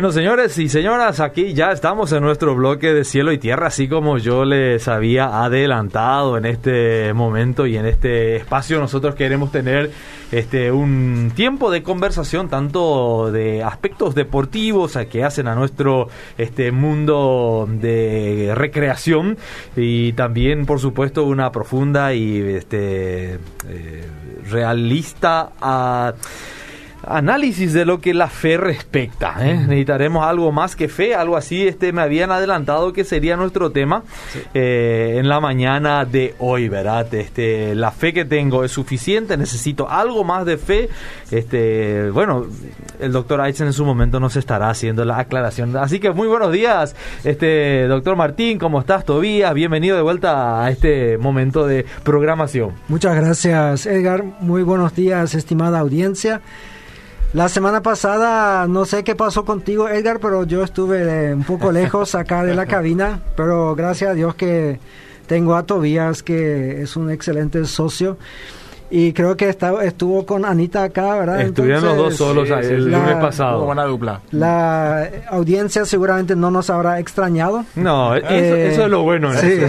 Bueno, señores y señoras, aquí ya estamos en nuestro bloque de cielo y tierra, así como yo les había adelantado en este momento y en este espacio. Nosotros queremos tener este un tiempo de conversación, tanto de aspectos deportivos que hacen a nuestro este mundo de recreación y también, por supuesto, una profunda y este eh, realista a análisis de lo que la fe respecta. ¿eh? Necesitaremos algo más que fe, algo así. Este me habían adelantado que sería nuestro tema eh, en la mañana de hoy, ¿verdad? Este, la fe que tengo es suficiente, necesito algo más de fe. Este, bueno, el doctor Aizen en su momento nos estará haciendo la aclaración. Así que muy buenos días, este doctor Martín, ¿cómo estás, Tobías? Bienvenido de vuelta a este momento de programación. Muchas gracias, Edgar. Muy buenos días, estimada audiencia. La semana pasada, no sé qué pasó contigo, Edgar, pero yo estuve un poco lejos acá de la cabina, pero gracias a Dios que tengo a Tobías, que es un excelente socio. Y creo que estuvo con Anita acá, ¿verdad? Estuvieron los dos solos el lunes pasado. Buena dupla. La audiencia seguramente no nos habrá extrañado. No, eso, eh, es lo bueno. Sí.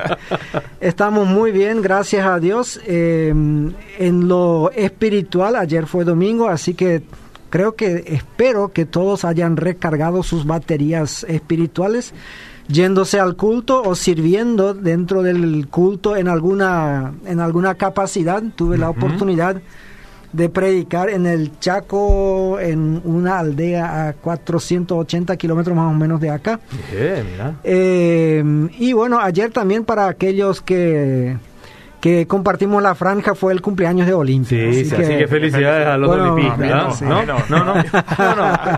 Estamos muy bien, gracias a Dios. Eh, en lo espiritual, ayer fue domingo, así que creo que espero que todos hayan recargado sus baterías espirituales yéndose al culto o sirviendo dentro del culto en alguna, en alguna capacidad. Tuve la oportunidad de predicar en el Chaco, en una aldea a 480 kilómetros más o menos de acá. Eh, y bueno, ayer también para aquellos que que compartimos la franja fue el cumpleaños de Olimpia. Sí, así, que, felicidades a los olimpistas. No, no, no, no,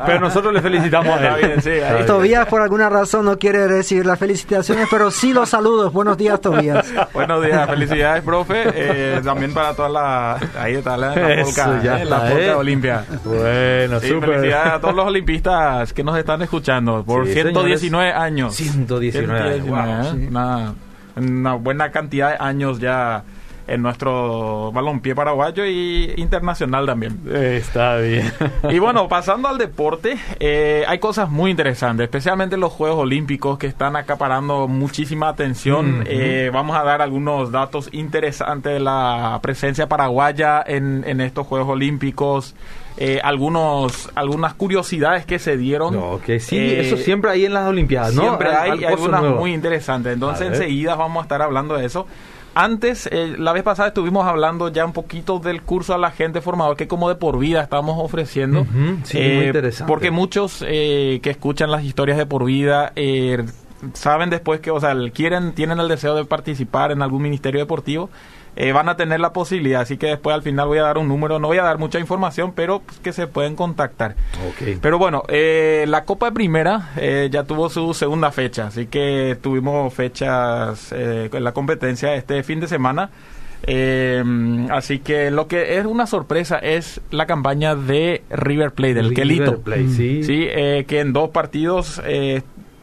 pero nosotros le felicitamos a él. Tobías por alguna razón no quiere recibir las felicitaciones, pero sí los saludos. Buenos días, Tobías. Buenos días, felicidades, profe. Eh, también para toda la... Ahí está la, la polca, ya eh, la polca ¿eh? Olimpia. Bueno, sí, Felicidades a todos los olimpistas que nos están escuchando por 119 años. 119, 119 años. Wow, una buena cantidad de años ya en nuestro balompié paraguayo y internacional también. está bien. y bueno, pasando al deporte, eh, hay cosas muy interesantes, especialmente los Juegos Olímpicos que están acaparando muchísima atención. Eh, vamos a dar algunos datos interesantes de la presencia paraguaya en, en estos Juegos Olímpicos. Eh, algunos algunas curiosidades que se dieron. No, que sí, eso siempre hay en las Olimpiadas, ¿no? Siempre hay, algunas muy interesantes. Entonces, enseguida vamos a estar hablando de eso. Antes, eh, la vez pasada estuvimos hablando ya un poquito del curso a la gente formador que como de por vida estamos ofreciendo. sí, muy eh, interesante. Porque muchos que escuchan las historias de por vida saben después que, o sea, quieren, tienen el deseo de participar en algún ministerio deportivo eh, van a tener la posibilidad. Así que después al final voy a dar un número, no voy a dar mucha información, pero pues, que se pueden contactar. Pero bueno, eh, la Copa de Primera eh, ya tuvo su segunda fecha, así que tuvimos fechas en la competencia este fin de semana. así que lo que es una sorpresa es la campaña de River Plate, del Kelito. sí. sí que en dos partidos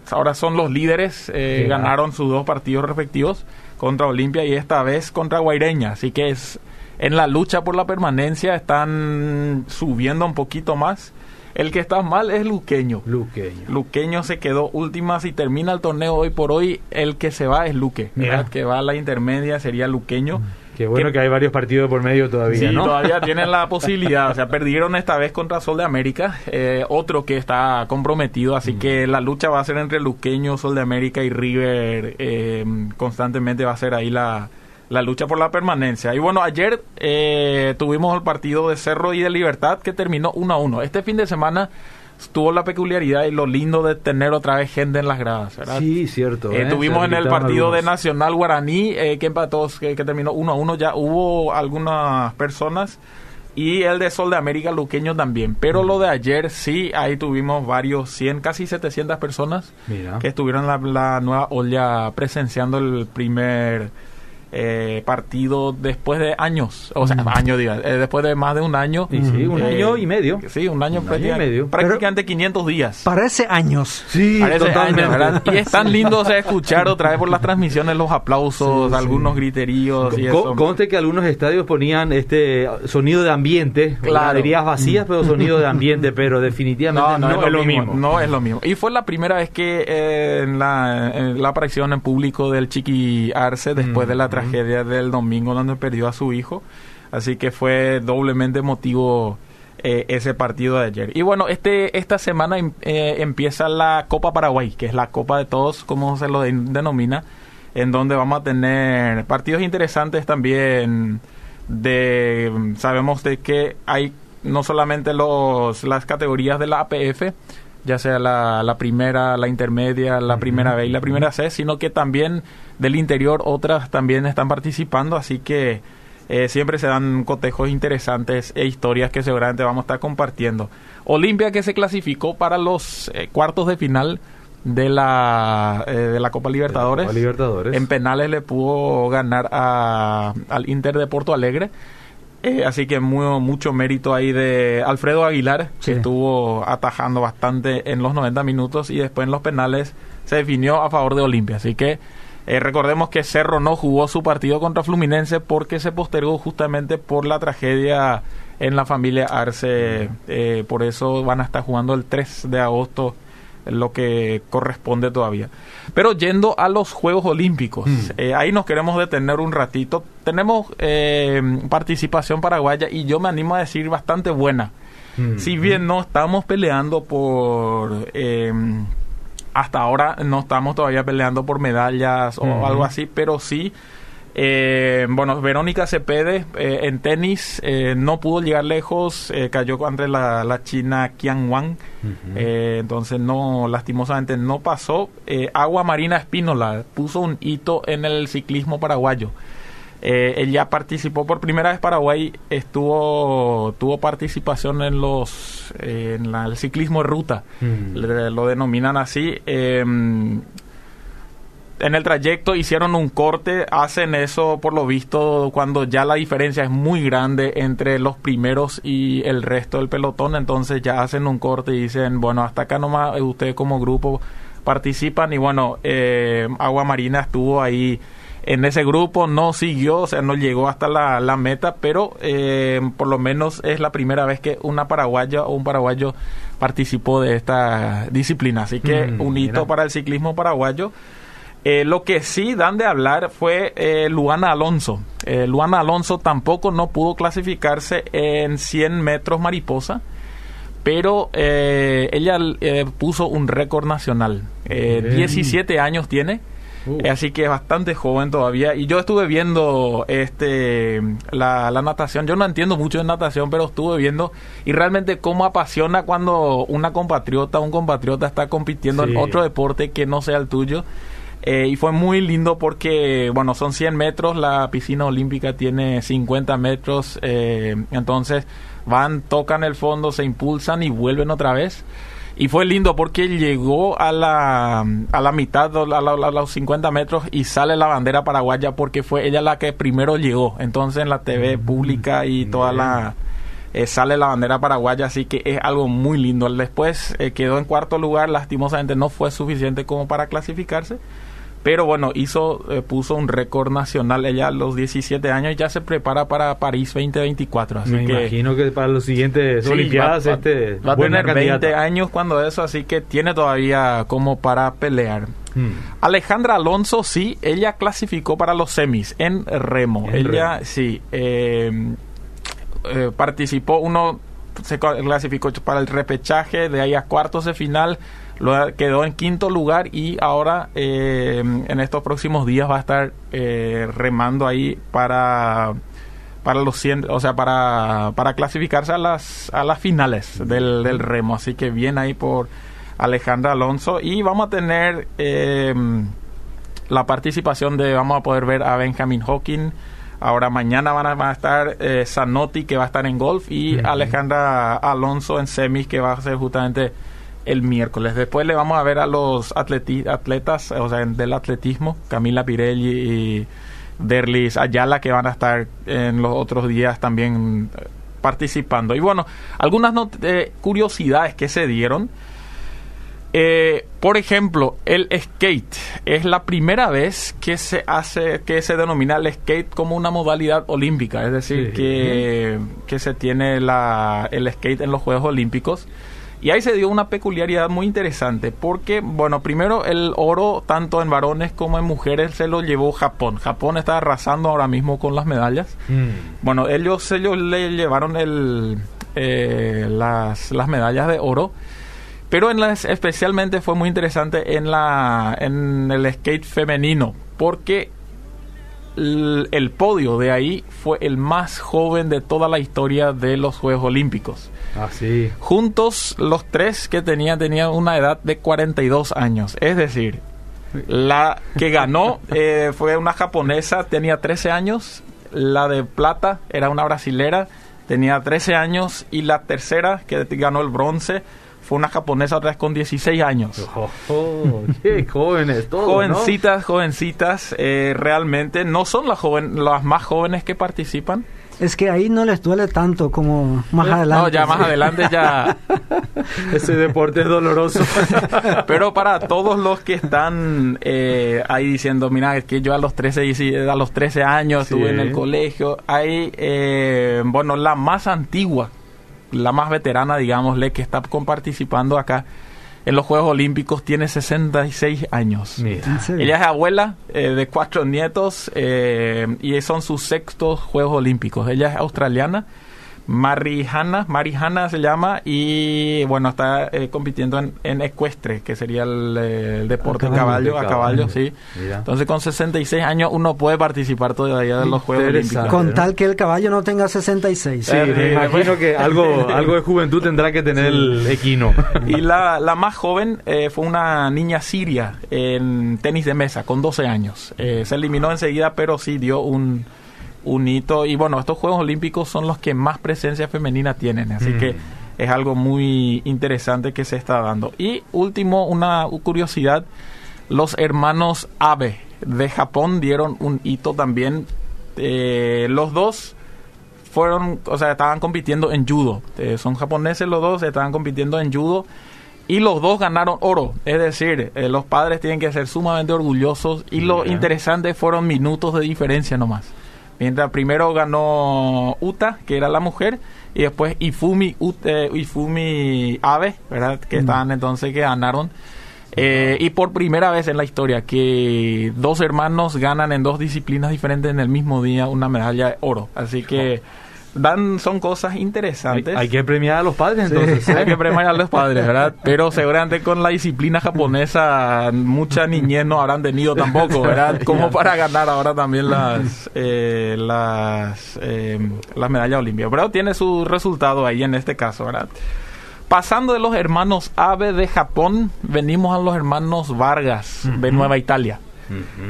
ahora son los líderes, ganaron sus dos partidos respectivos contra Olimpia y esta vez contra Guaireña. Así que es en la lucha por la permanencia están subiendo un poquito más. El que está mal es Luqueño. Luqueño. Luqueño se quedó última. Si termina el torneo hoy por hoy, el que se va es Luque. El que va a la intermedia sería Luqueño. Mm. Qué bueno que, hay varios partidos por medio todavía, sí, todavía tienen la posibilidad. O sea, perdieron esta vez contra Sol de América, eh, otro que está comprometido. Así que la lucha va a ser entre Luqueño, Sol de América y River. Eh, constantemente va a ser ahí la, la lucha por la permanencia. Y bueno, ayer eh, tuvimos el partido de Cerro y de Libertad que terminó 1 a 1. Este fin de semana tuvo la peculiaridad y lo lindo de tener otra vez gente en las gradas, ¿verdad? Sí, cierto. Eh, ¿eh? tuvimos en el partido de Nacional Guaraní, eh, que empató, que, terminó 1 a 1, ya hubo algunas personas y el de Sol de América Luqueño también. Pero lo de ayer sí, ahí tuvimos varios, 100, casi 700 personas que estuvieron en la, nueva olla presenciando el primer eh, partido después de años, o sea, años, diga, eh, después de más de un año. Y sí, un eh, año y medio. Sí, un año, Un año y prácticamente, medio. prácticamente 500 días. Parece años. Sí, Parece totalmente. años, ¿verdad? Y es tan lindo o sea, escuchar otra vez por las transmisiones los aplausos, Sí, sí. algunos griteríos y Co- eso. Conste que algunos estadios ponían este sonido de ambiente, Claro. graderías vacías, pero sonido de ambiente, pero definitivamente No, no, es, lo mismo. mismo. No es lo mismo. Y fue la primera vez que eh, en, la, en la aparición en público del Chiqui Arce después de la Ujú. Tragedia del domingo donde perdió a su hijo. Así que fue doblemente emotivo eh, ese partido de ayer. Y bueno, este esta semana em- eh, empieza la Copa Paraguay, que es la Copa de Todos, como se lo de- denomina, en donde vamos a tener partidos interesantes también de sabemos de que hay no solamente los las categorías de la APF ya sea la, la primera, la intermedia, la primera B y la primera C, sino que también del interior otras también están participando, así que eh, siempre se dan cotejos interesantes e historias que seguramente vamos a estar compartiendo. Olimpia que se clasificó para los eh, cuartos de final de la, eh, de la Copa Libertadores. Copa Libertadores. En penales le pudo ganar a- al Inter de Porto Alegre. Eh, así que muy, mucho mérito ahí de Alfredo Aguilar, Sí. que estuvo atajando bastante en los 90 minutos y después en los penales se definió a favor de Olimpia. Así que eh, recordemos que Cerro no jugó su partido contra Fluminense porque se postergó justamente por la tragedia en la familia Arce. Eh, por eso van a estar jugando el 3 de agosto lo que corresponde todavía. Pero yendo a los Juegos Olímpicos, eh, ahí nos queremos detener un ratito. Tenemos eh, participación paraguaya y yo me animo a decir bastante buena. Mm. Si bien no estamos peleando por... eh, hasta ahora no estamos todavía peleando por medallas o algo así, pero sí... eh, bueno, Verónica Cepede eh, en tenis eh, no pudo llegar lejos, eh, cayó contra la, la china Qian Wang, eh, entonces no, lastimosamente no pasó. Eh, Agua Marina Espínola puso un hito en el ciclismo paraguayo. Eh, ella participó por primera vez Paraguay, estuvo tuvo participación en los eh, en la- el ciclismo de ruta, Mm. le- lo denominan así. eh, en el trayecto hicieron un corte, hacen eso por lo visto cuando ya la diferencia es muy grande entre los primeros y el resto del pelotón, entonces ya hacen un corte y dicen, bueno, hasta acá nomás eh, ustedes como grupo participan y bueno, eh, Agua Marina estuvo ahí en ese grupo, no siguió, o sea, no llegó hasta la, la meta, pero eh, por lo menos es la primera vez que una paraguaya o un paraguayo participó de esta disciplina, así que Mm, un hito mira. para el ciclismo paraguayo. Eh, lo que sí dan de hablar fue eh, Luana Alonso. Eh, Luana Alonso tampoco no pudo clasificarse en 100 metros mariposa, pero eh, ella puso un récord nacional. Eh, Bien. 17 años tiene. Uh. Así que es bastante joven todavía. Y yo estuve viendo este la, la natación. Yo no entiendo mucho de natación, pero estuve viendo. Y realmente cómo apasiona cuando una compatriota o un compatriota está compitiendo Sí. en otro deporte que no sea el tuyo. Eh, y fue muy lindo porque, bueno, son 100 metros, la piscina olímpica tiene 50 metros, eh, entonces van, tocan el fondo, se impulsan y vuelven otra vez. Y fue lindo porque llegó a la, a la mitad, a, la- a los 50 metros y sale la bandera paraguaya porque fue ella la que primero llegó. Entonces en la TV pública y toda la... eh, sale la bandera paraguaya, así que es algo muy lindo. Después eh, quedó en cuarto lugar, lastimosamente no fue suficiente como para clasificarse, pero bueno, hizo, eh, puso un récord nacional ella a los 17 años ya se prepara para París 2024. Así Me que imagino que para los siguientes Sí, Olimpiadas va, va- este va a tener candidata. 20 años cuando eso, así que tiene todavía como para pelear. Mm. Alejandra Alonso, sí, ella clasificó para los semis en remo. En ella, remo. sí, eh, eh, participó, uno se cla- clasificó para el repechaje, de ahí a cuartos de final, lo quedó en quinto lugar y ahora eh, en estos próximos días va a estar eh, remando ahí para para los 100, o sea, para, para clasificarse a las a las finales del, del remo, así que bien ahí por Alejandra Alonso y vamos a tener eh, la participación de, vamos a poder ver a Benjamin Hawking. Ahora mañana van a, van a estar eh, Zanotti, que va a estar en golf, y. Alejandra Alonso en semis, que va a ser justamente el miércoles. Después le vamos a ver a los atleti- atletas, o sea, del atletismo, Camila Pirelli y Derlis Ayala, que van a estar en los otros días también eh, participando. Y bueno, algunas eh, curiosidades que se dieron. Eh, por ejemplo, el skate es la primera vez que se hace, que se denomina el skate como una modalidad olímpica, es decir, que, que, se tiene la, el skate en los Juegos Olímpicos. Y ahí se dio una peculiaridad muy interesante, porque, bueno, primero el oro, tanto en varones como en mujeres, se lo llevó Japón. Japón está arrasando ahora mismo con las medallas. Mm. Bueno, ellos, ellos le llevaron el, eh, las, las medallas de oro. Pero en las, especialmente fue muy interesante en, la, en el skate femenino, porque el, podio de ahí fue el más joven de toda la historia de los Juegos Olímpicos. Así. Ah, Juntos, los tres que tenían tenían una edad de 42 años. Es decir, la que ganó eh, fue una japonesa, tenía 13 años. La de plata era una brasilera, tenía 13 años. Y la tercera, que ganó el bronce, fue una japonesa otra vez con 16 años. Oh, oh, qué jóvenes, todos, Jovencitas, jovencitas, eh, realmente no son las, joven, las más jóvenes que participan. Es que ahí no les duele tanto como más adelante. No, ya más adelante ya... Ese deporte es doloroso. Pero para todos los que están eh, ahí diciendo, mira, es que yo a los 13, a los 13 años estuve en el colegio, hay, eh, bueno, la más antigua la más veterana, digámosle, que está participando acá en los Juegos Olímpicos, tiene 66 años. Ella es abuela eh, de cuatro nietos eh, y son sus sextos Juegos Olímpicos. Ella es australiana Marijana, Marijana se llama, y bueno, está eh, compitiendo en, ecuestre, que sería el, deporte de caballo, a caballo, sí. Entonces con 66 años uno puede participar todavía de los Juegos Olímpicos. Con tal que el caballo no tenga 66. Sí, me imagino que algo, algo de juventud tendrá que tener el equino. Y la, la más joven eh, fue una niña siria en tenis de mesa, con 12 años. Eh, se eliminó enseguida, pero sí dio un un hito. Y bueno, estos Juegos Olímpicos son los que más presencia femenina tienen, así que mm. es algo muy interesante que se está dando. Y último, una curiosidad, los hermanos Abe de Japón dieron un hito también. Eh, los dos fueron, o sea, estaban compitiendo en judo. Eh, son japoneses los dos, estaban compitiendo en judo. Y los dos ganaron oro. Es decir, eh, los padres tienen que ser sumamente orgullosos. Y lo interesante fueron minutos de diferencia nomás. Mientras primero ganó Uta, que era la mujer, y después Ifumi, Ute, Ifumi Abe, ¿verdad? Que mm. estaban entonces que ganaron. Eh, y por primera vez en la historia que dos hermanos ganan en dos disciplinas diferentes en el mismo día una medalla de oro. Así que dan son cosas interesantes. Hay, que premiar a los padres entonces. hay que premiar a los padres, ¿verdad? Pero seguramente con la disciplina japonesa mucha niñez no habrán tenido tampoco, ¿verdad? Como para ganar ahora también las eh, las eh, las medallas olímpicas. Pero tiene su resultado ahí en este caso, ¿verdad? Pasando de los hermanos Abe de Japón, venimos a los hermanos Vargas de Nueva Italia.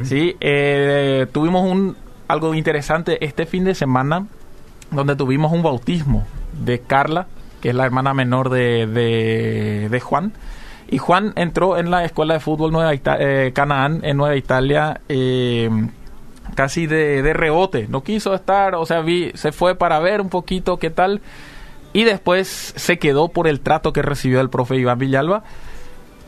Sí, eh, tuvimos un algo interesante este fin de semana donde tuvimos un bautismo de Carla, que es la hermana menor de, de, Juan. Y Juan entró en la escuela de fútbol Nueva eh, Canaán en Nueva Italia eh, casi de, de, rebote. No quiso estar, o sea, vi, se fue para ver un poquito qué tal. Y después se quedó por el trato que recibió el profe Iván Villalba.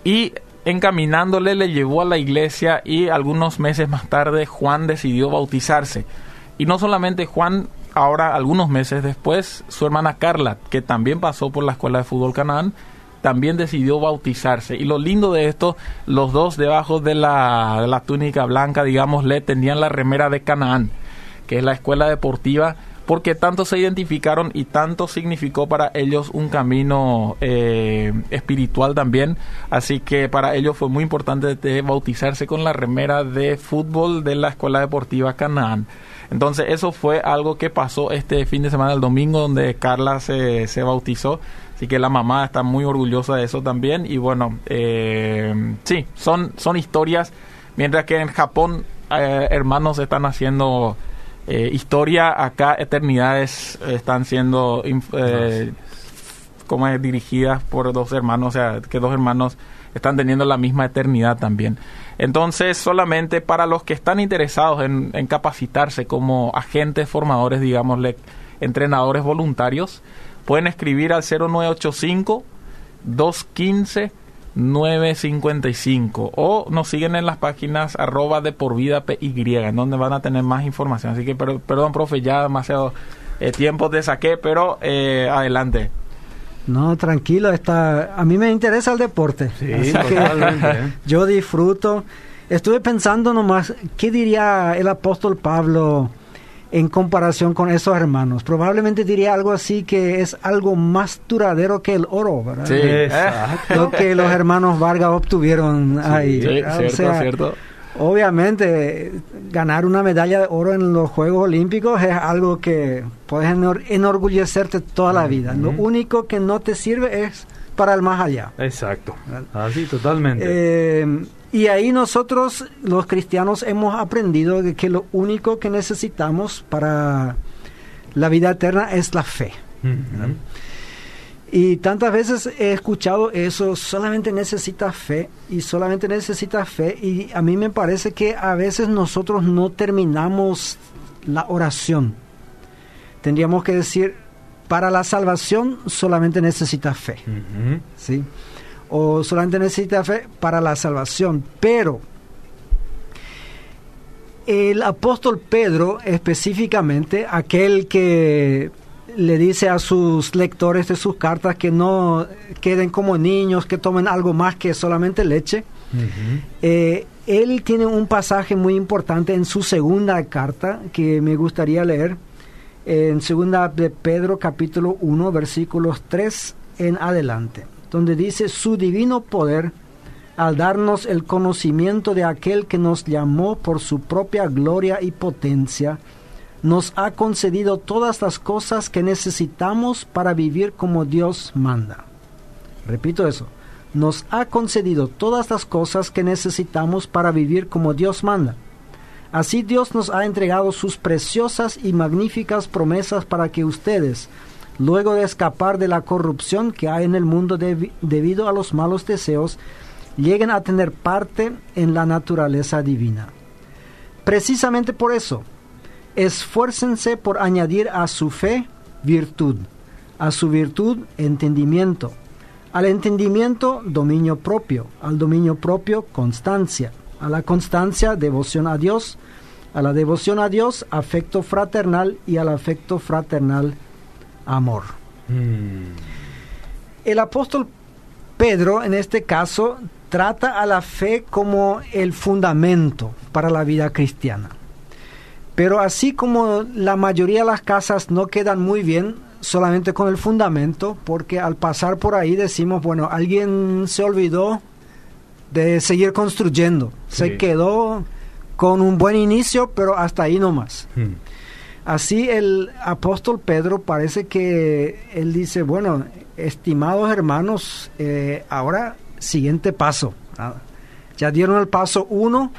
Y encaminándole le llevó a la iglesia y algunos meses más tarde Juan decidió bautizarse. Y no solamente Juan ahora, algunos meses después, su hermana Carla, que también pasó por la escuela de fútbol Canaán, también decidió bautizarse. Y lo lindo de esto, los dos debajo de la, túnica blanca, digamos, le tenían la remera de Canaán, que es la escuela deportiva, porque tanto se identificaron y tanto significó para ellos un camino eh, espiritual también. Así que para ellos fue muy importante bautizarse con la remera de fútbol de la escuela deportiva Canaán. Entonces eso fue algo que pasó este fin de semana, el domingo, donde Carla se, se bautizó. Así que la mamá está muy orgullosa de eso también. Y bueno, eh, sí, son, son historias. Mientras que en Japón eh, hermanos están haciendo eh, historia, acá eternidades están siendo como es, dirigidas por dos hermanos, o sea, que dos hermanos están teniendo la misma eternidad también. Entonces, solamente para los que están interesados en, capacitarse como agentes formadores, digámosle, entrenadores voluntarios, pueden escribir al 0985 215 955 o nos siguen en las páginas arroba de por vida PY en donde van a tener más información. Así que perdón profe ya demasiado eh, tiempo te saqué pero eh, adelante no tranquilo está a mí me interesa el deporte sí, totalmente, ¿eh? yo disfruto estuve pensando nomás qué diría el apóstol Pablo en comparación con esos hermanos. Probablemente diría algo así que es algo más duradero que el oro, ¿verdad? Sí, exacto. Lo que los hermanos Vargas obtuvieron ahí. Sí, cierto, cierto. Obviamente, ganar una medalla de oro en los Juegos Olímpicos es algo que puedes enorgullecerte toda la vida. Lo único que no te sirve es para el más allá. Exacto. Así, totalmente. Eh, y ahí nosotros, los cristianos, hemos aprendido que lo único que necesitamos para la vida eterna es la fe. Y tantas veces he escuchado eso, solamente necesitas fe y solamente necesitas fe. Y a mí me parece que a veces nosotros no terminamos la oración. Tendríamos que decir, para la salvación solamente necesitas fe. ¿Sí? o solamente necesita fe para la salvación. Pero el apóstol Pedro, específicamente, aquel que le dice a sus lectores de sus cartas que no queden como niños, que tomen algo más que solamente leche, eh, él tiene un pasaje muy importante en su segunda carta que me gustaría leer, en segunda de Pedro capítulo 1 versículos 3 en adelante donde dice su divino poder al darnos el conocimiento de aquel que nos llamó por su propia gloria y potencia, nos ha concedido todas las cosas que necesitamos para vivir como Dios manda. Repito eso, nos ha concedido todas las cosas que necesitamos para vivir como Dios manda. Así Dios nos ha entregado sus preciosas y magníficas promesas para que ustedes, luego de escapar de la corrupción que hay en el mundo debido a los malos deseos, lleguen a tener parte en la naturaleza divina. Precisamente por eso, esfuércense por añadir a su fe virtud, a su virtud entendimiento, al entendimiento dominio propio, al dominio propio constancia, a la constancia devoción a Dios, a la devoción a Dios afecto fraternal y al afecto fraternal amor. Mm. El apóstol Pedro, en este caso, trata a la fe como el fundamento para la vida cristiana. Pero así como la mayoría de las casas no quedan muy bien solamente con el fundamento, porque al pasar por ahí decimos, bueno, alguien se olvidó de seguir construyendo, se quedó con un buen inicio, pero hasta ahí nomás. más. Mm. Así el apóstol Pedro parece que él dice, bueno, estimados hermanos, eh, ahora siguiente paso. Ah, ya dieron el paso uno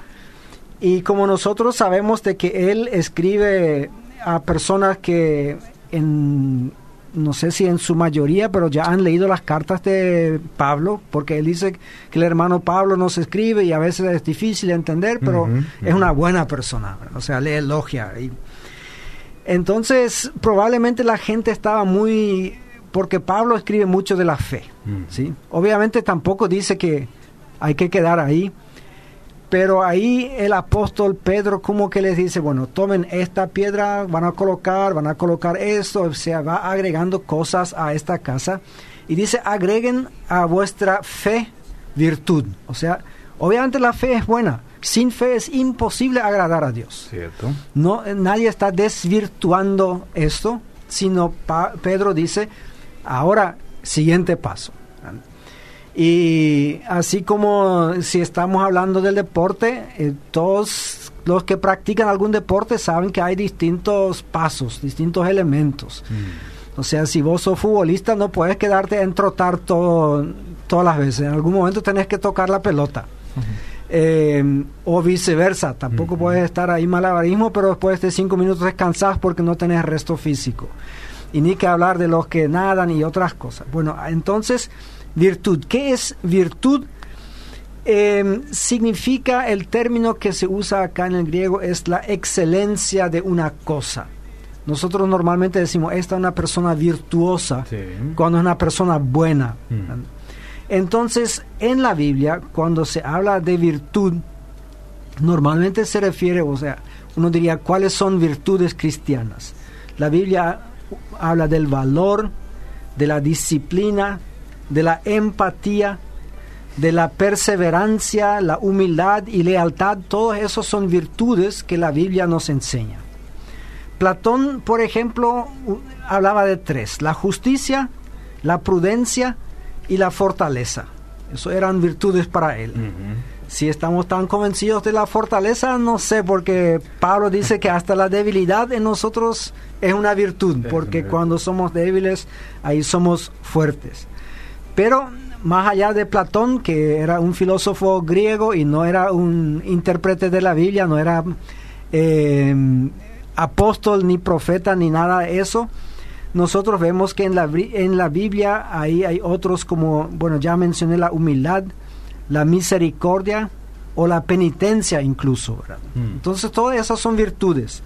y como nosotros sabemos de que él escribe a personas que en no sé si en su mayoría, pero ya han leído las cartas de Pablo, porque él dice que el hermano Pablo nos escribe y a veces es difícil de entender, pero es una buena persona, o sea, le elogia. Y, entonces, probablemente la gente estaba muy... porque Pablo escribe mucho de la fe, mm. ¿sí? Obviamente tampoco dice que hay que quedar ahí, pero ahí el apóstol Pedro como que les dice, bueno, tomen esta piedra, van a colocar, van a colocar esto, o sea, va agregando cosas a esta casa y dice, agreguen a vuestra fe virtud. O sea, obviamente la fe es buena, sin fe es imposible agradar a Dios. Cierto. No, nadie está desvirtuando esto, sino Pedro dice, ahora, siguiente paso. Y así como si estamos hablando del deporte, eh, todos los que practican algún deporte saben que hay distintos pasos, distintos elementos. Mm. O sea, si vos sos futbolista no puedes quedarte en trotar todo, todas las veces. En algún momento tenés que tocar la pelota. Eh, o viceversa, tampoco puedes estar ahí malabarismo, pero después de cinco minutos descansás porque no tenés resto físico. y ni que hablar de los que nadan y otras cosas. Bueno, entonces, virtud. ¿Qué es virtud? Em, significa el término que se usa acá en el griego es la excelencia de una cosa. Nosotros normalmente decimos, esta es una persona virtuosa, cuando es una persona buena. Mm. Entonces, en la Biblia, cuando se habla de virtud, normalmente se refiere, o sea, uno diría, ¿cuáles son virtudes cristianas? La Biblia habla del valor, de la disciplina, de la empatía, de la perseverancia, la humildad y lealtad, todos esos son virtudes que la Biblia nos enseña. Platón, por ejemplo, hablaba de tres, la justicia, la prudencia y la fortaleza. Eso eran virtudes para él. Si estamos tan convencidos de la fortaleza, no sé, porque Pablo dice que hasta la debilidad en nosotros es una virtud, porque cuando somos débiles, ahí somos fuertes. Pero más allá de Platón, que era un filósofo griego y no era un intérprete de la Biblia, no era eh, apóstol ni profeta ni nada de eso, nosotros vemos que en la, en la Biblia ahí hay otros como, bueno, ya mencioné la humildad, la misericordia o la penitencia incluso. Mm. Entonces todas esas son virtudes.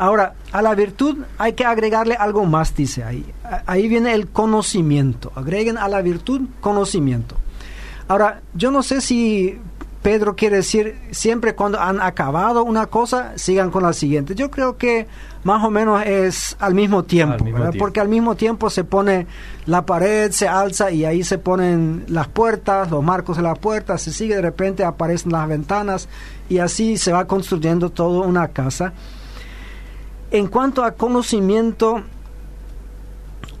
Ahora, a la virtud hay que agregarle algo más, dice ahí. Ahí viene el conocimiento. Agreguen a la virtud conocimiento. Ahora, yo no sé si Pedro quiere decir siempre cuando han acabado una cosa, sigan con la siguiente. Yo creo que más o menos es al mismo tiempo, porque al mismo tiempo se pone la pared, se alza y ahí se ponen las puertas, los marcos de las puertas, se sigue de repente aparecen las ventanas y así se va construyendo toda una casa. En cuanto a conocimiento,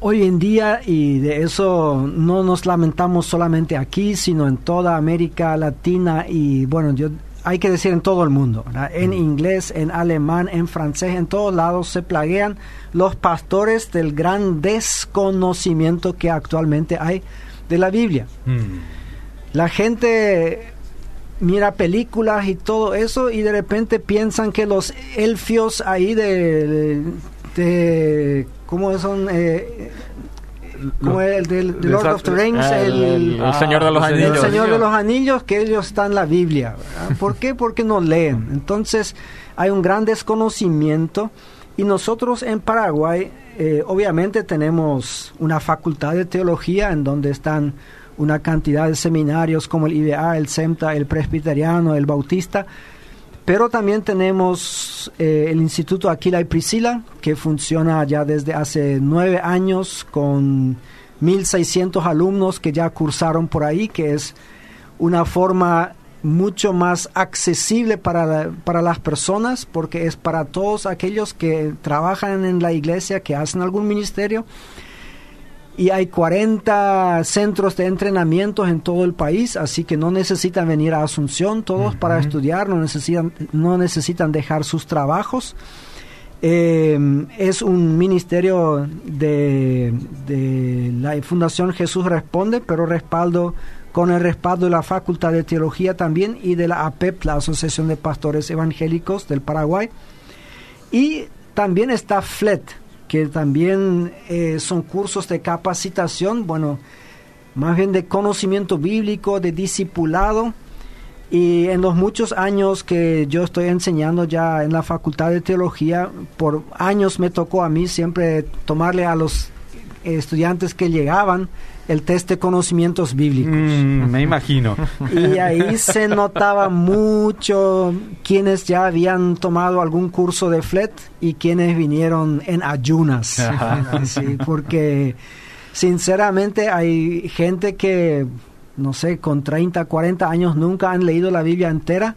hoy en día, y de eso no nos lamentamos solamente aquí, sino en toda América Latina y bueno, yo hay que decir en todo el mundo, en mm. inglés, en alemán, en francés, en todos lados se plaguean los pastores del gran desconocimiento que actualmente hay de la Biblia. Mm. La gente mira películas y todo eso y de repente piensan que los elfios ahí de, de ¿cómo son? Eh, como el del, Lord of the Rings, ah, el, Señor de los Anillos. El Señor de los Anillos, que ellos están en la Biblia. ¿Por qué? Porque no leen. Entonces hay un gran desconocimiento y nosotros en Paraguay eh, obviamente tenemos una facultad de teología en donde están una cantidad de seminarios como el IBA, el CEMTA, el Presbiteriano, el Bautista, pero también tenemos eh, el Instituto Aquila y Priscila, que funciona ya desde hace nueve años con 1.600 alumnos que ya cursaron por ahí, que es una forma mucho más accesible para, para las personas, porque es para todos aquellos que trabajan en la iglesia, que hacen algún ministerio y hay 40 centros de entrenamiento en todo el país, así que no necesitan venir a Asunción todos para estudiar, no necesitan, no necesitan dejar sus trabajos. Em, es un ministerio de, de, la Fundación Jesús Responde, pero respaldo con el respaldo de la Facultad de Teología también y de la APEP, la Asociación de Pastores Evangélicos del Paraguay. Y también está FLET, que también eh, son cursos de capacitación, bueno, más bien de conocimiento bíblico, de discipulado. Y en los muchos años que yo estoy enseñando ya en la Facultad de Teología, por años me tocó a mí siempre tomarle a los estudiantes que llegaban el test de conocimientos bíblicos. Mm, me imagino. Y ahí se notaba mucho quienes ya habían tomado algún curso de FLET y quienes vinieron en ayunas. porque sinceramente hay gente que no sé, con 30, 40 años nunca han leído la Biblia entera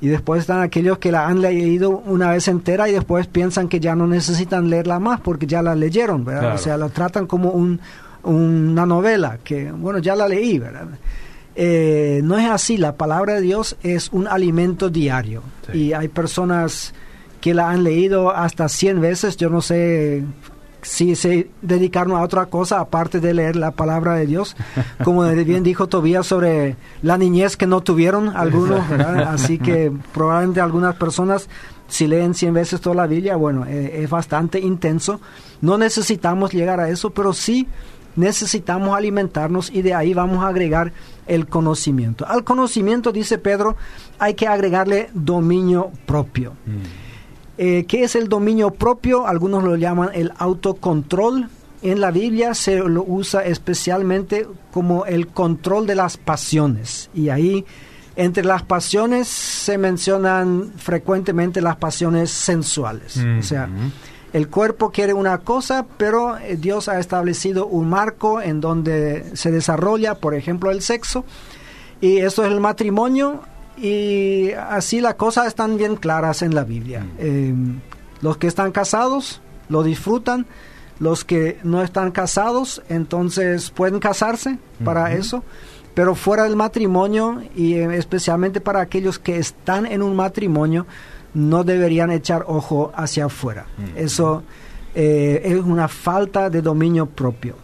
y después están aquellos que la han leído una vez entera y después piensan que ya no necesitan leerla más porque ya la leyeron, ¿verdad? O sea, la tratan como un, una novela que, bueno, ya la leí, ¿verdad? Eh, no es así, la palabra de Dios es un alimento diario. Y hay personas que la han leído hasta 100 veces, yo no sé si se dedicarnos a otra cosa aparte de leer la palabra de Dios, como bien dijo Tobías sobre la niñez que no tuvieron algunos, así que probablemente algunas personas si leen 100 veces toda la Biblia, bueno, eh, es bastante intenso. No necesitamos llegar a eso, pero sí necesitamos alimentarnos y de ahí vamos a agregar el conocimiento. Al conocimiento, dice Pedro, hay que agregarle dominio propio. Mm. Eh, ¿Qué es el dominio propio? Algunos lo llaman el autocontrol. En la Biblia se lo usa especialmente como el control de las pasiones. Y ahí, entre las pasiones, se mencionan frecuentemente las pasiones sensuales. O sea, el cuerpo quiere una cosa, pero eh, Dios ha establecido un marco en donde se desarrolla, por ejemplo, el sexo. Y esto es el matrimonio y así las cosas están bien claras en la Biblia. Mm. Eh, los que están casados lo disfrutan, los que no están casados entonces pueden casarse para eso, pero fuera del matrimonio y eh, especialmente para aquellos que están en un matrimonio no deberían echar ojo hacia afuera. Eso eh, es una falta de dominio propio.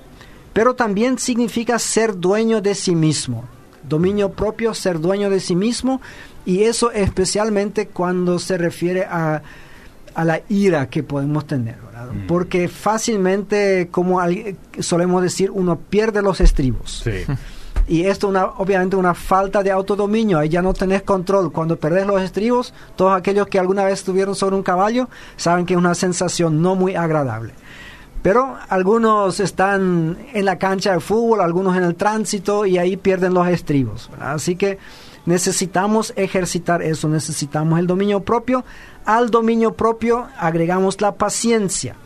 Pero también significa ser dueño de sí mismo dominio propio, ser dueño de sí mismo, y eso especialmente cuando se refiere a, a la ira que podemos tener, mm. porque fácilmente, como solemos decir, uno pierde los estribos. Y esto una, obviamente una falta de autodominio, ahí ya no tenés control. Cuando perdés los estribos, todos aquellos que alguna vez estuvieron sobre un caballo saben que es una sensación no muy agradable. Pero algunos están en la cancha de fútbol, algunos en el tránsito y ahí pierden los estribos. Así que necesitamos ejercitar eso, necesitamos el dominio propio. Al dominio propio agregamos la paciencia.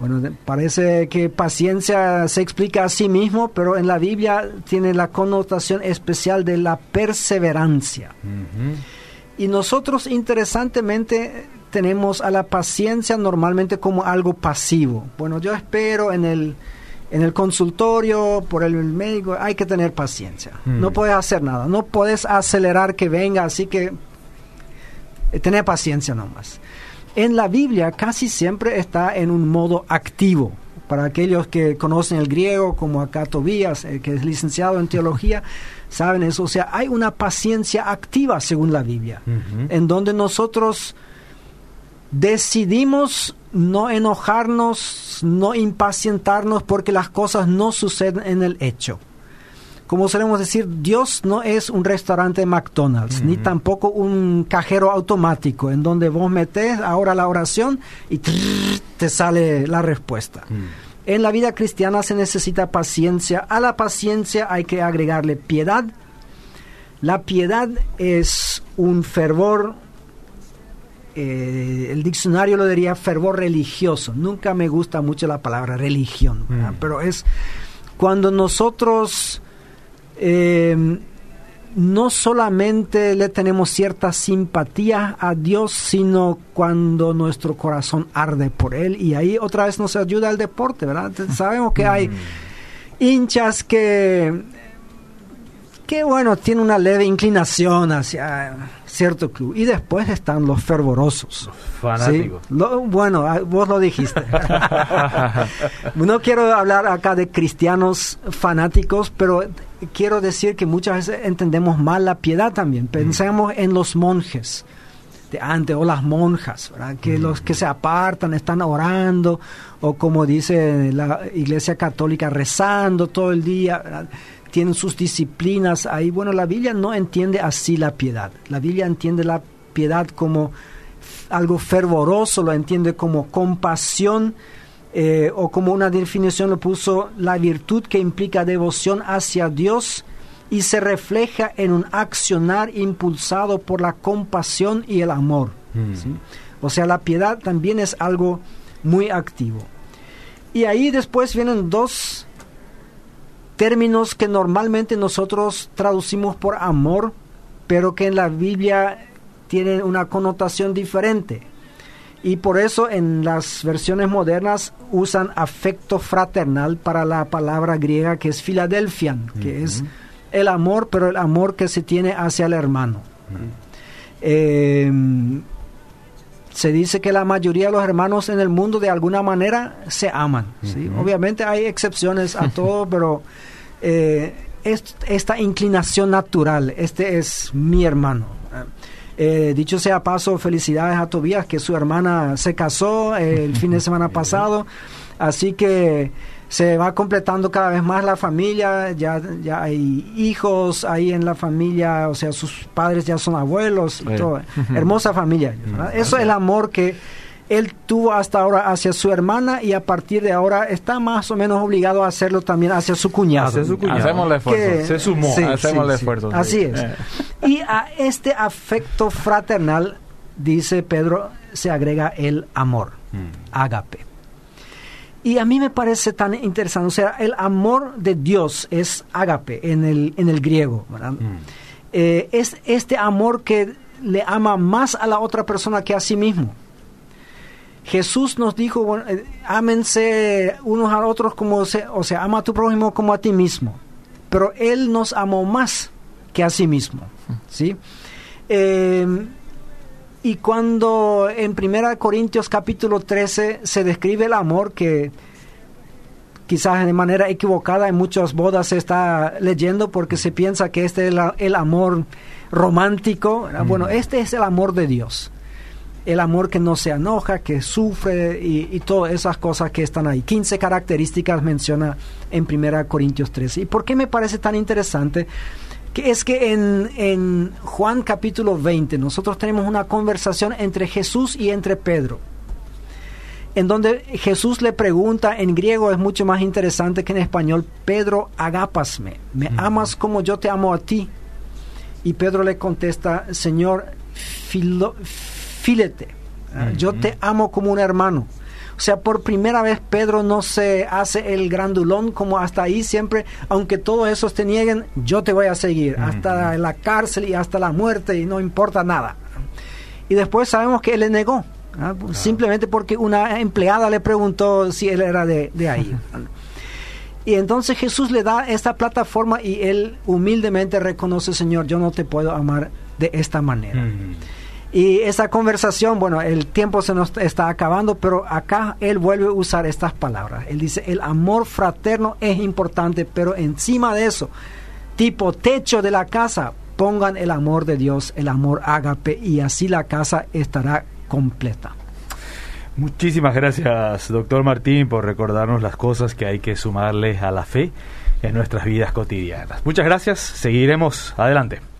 Bueno, parece que paciencia se explica a sí mismo, pero en la Biblia tiene la connotación especial de la perseverancia. Y nosotros, interesantemente, tenemos a la paciencia normalmente como algo pasivo. Bueno, yo espero en el, en el consultorio, por el médico, hay que tener paciencia. Hmm. No puedes hacer nada, no puedes acelerar que venga, así que eh, tener paciencia nomás. En la Biblia casi siempre está en un modo activo. Para aquellos que conocen el griego, como acá Tobías, eh, que es licenciado en teología, saben eso. O sea, hay una paciencia activa según la Biblia, en donde nosotros decidimos no enojarnos, no impacientarnos porque las cosas no suceden en el hecho. Como solemos decir, Dios no es un restaurante McDonald's, ni tampoco un cajero automático en donde vos metes ahora la oración y te sale la respuesta. En la vida cristiana se necesita paciencia. A la paciencia hay que agregarle piedad. La piedad es un fervor, eh, el diccionario lo diría fervor religioso. Nunca me gusta mucho la palabra religión, mm. pero es cuando nosotros eh, no solamente le tenemos cierta simpatía a Dios, sino cuando nuestro corazón arde por Él. Y ahí otra vez nos ayuda el deporte, ¿verdad? Sabemos que hay hinchas que, que bueno, tienen una leve inclinación hacia cierto club. Y después están los fervorosos. Fanáticos. bueno, ah, vos lo dijiste. no quiero hablar acá de cristianos fanáticos, pero quiero decir que muchas veces entendemos mal la piedad también. Pensamos en los monjes de antes o las monjas, que los que se apartan están orando o como dice la Iglesia Católica rezando todo el día tienen sus disciplinas ahí. Bueno, la Biblia no entiende así la piedad. La Biblia entiende la piedad como algo fervoroso, lo entiende como compasión eh, o como una definición lo puso la virtud que implica devoción hacia Dios y se refleja en un accionar impulsado por la compasión y el amor. Mm. O sea, la piedad también es algo muy activo. Y ahí después vienen dos términos que normalmente nosotros traducimos por amor, pero que en la Biblia tienen una connotación diferente. Y por eso en las versiones modernas usan afecto fraternal para la palabra griega que es Philadelphian, que es el amor, pero el amor que se tiene hacia el hermano. se dice que la mayoría de los hermanos en el mundo de alguna manera se aman. ¿sí? Obviamente hay excepciones a todo, pero eh, esta inclinación natural, este es mi hermano. Eh, dicho sea paso, felicidades a Tobías, que su hermana se casó el fin de semana pasado, así que se va completando cada vez más la familia, ya, ya hay hijos ahí en la familia, o sea, sus padres ya son abuelos, y todo. hermosa familia. Eso es el amor que él tuvo hasta ahora hacia su hermana y a partir de ahora está más o menos obligado a hacerlo también hacia su cuñado. Hacemos el esfuerzo. Se sumó. Hacemos el esfuerzo. Así es. Eh. Y a este afecto fraternal, dice Pedro, se agrega el amor, mm. ágape. Y a mí me parece tan interesante, o sea, el amor de Dios es ágape en el, en el griego, mm. eh, es este amor que le ama más a la otra persona que a sí mismo. Jesús nos dijo, bueno, eh, ámense unos a otros como, se, o sea, ama a tu prójimo como a ti mismo. Pero Él nos amó más que a sí mismo, ¿sí? Eh, y cuando en 1 Corintios capítulo 13 se describe el amor que quizás de manera equivocada en muchas bodas se está leyendo porque se piensa que este es el, amor romántico. Bueno, este es el amor de Dios. El amor que no se enoja, que sufre y, y, todas esas cosas que están ahí. 15 características menciona en 1 Corintios 13. ¿Y por qué me parece tan interesante? que es que en, Juan capítulo 20 nosotros tenemos una conversación entre Jesús y entre Pedro, en donde Jesús le pregunta, en griego es mucho más interesante que en español, Pedro, agápasme, ¿me amas como yo te amo a ti? Y Pedro le contesta, Señor, filete, yo te amo como un hermano. O sea, por primera vez Pedro no se hace el grandulón como hasta ahí siempre, aunque todos esos te nieguen, yo te voy a seguir hasta la cárcel y hasta la muerte y no importa nada. Y después sabemos que él le negó, ¿ah? simplemente porque una empleada le preguntó si él era de, ahí. Y entonces Jesús le da esta plataforma y él humildemente reconoce, Señor, yo no te puedo amar de esta manera. Y esa conversación, bueno, el tiempo se nos está acabando, pero acá él vuelve a usar estas palabras. Él dice, el amor fraterno es importante, pero encima de eso, tipo techo de la casa, pongan el amor de Dios, el amor ágape, y así la casa estará completa. Muchísimas gracias, doctor Martín, por recordarnos las cosas que hay que sumarles a la fe en nuestras vidas cotidianas. Muchas gracias, seguiremos adelante.